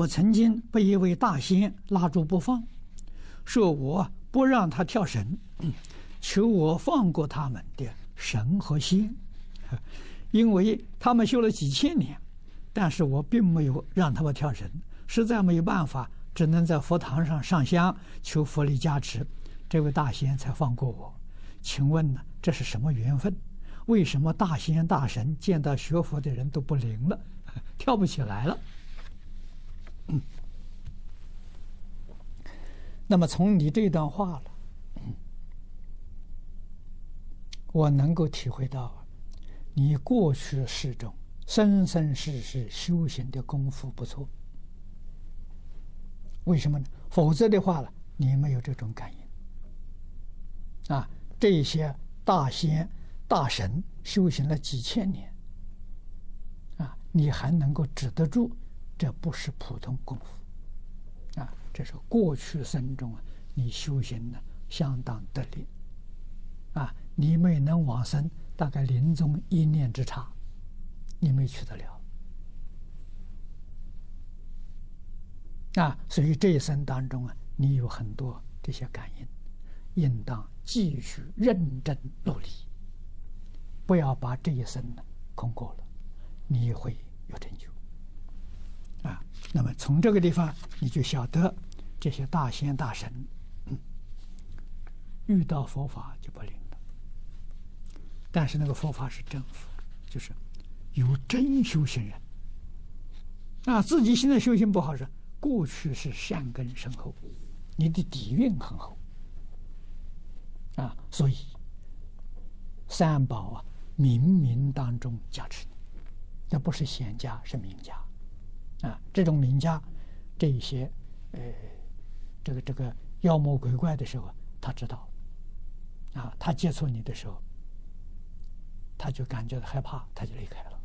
我曾经被一位大仙拉住不放，说我不让他跳绳，求我放过他们的神和仙，因为他们修了几千年，但是我并没有让他们跳绳，实在没有办法，只能在佛堂上上香求佛力加持，这位大仙才放过我。请问呢，这是什么缘分？为什么大仙大神见到学佛的人都不灵了，跳不起来了？那么从你这段话了，我能够体会到，你过去世中生生世世修行的功夫不错。为什么呢？否则的话呢，你没有这种感应。啊，这些大仙大神修行了几千年，啊，你还能够止得住？这不是普通功夫，啊，这是过去生中啊，你修行的相当得力，啊，你没能往生，大概临终一念之差，你没去得了，啊，所以这一生当中啊，你有很多这些感应，应当继续认真努力，不要把这一生呢空过了，你会有成就。那么从这个地方你就晓得，这些大仙大神，遇到佛法就不灵了。但是那个佛法是真佛，就是有真修行人。啊，自己现在修行不好是过去是善根深厚，你的底蕴很厚。啊，所以三宝啊，冥冥当中加持你，那不是显家，是名家。啊，这种名家，这一些，呃，这个这个妖魔鬼怪的时候，他知道，啊，他接触你的时候，他就感觉到害怕，他就离开了。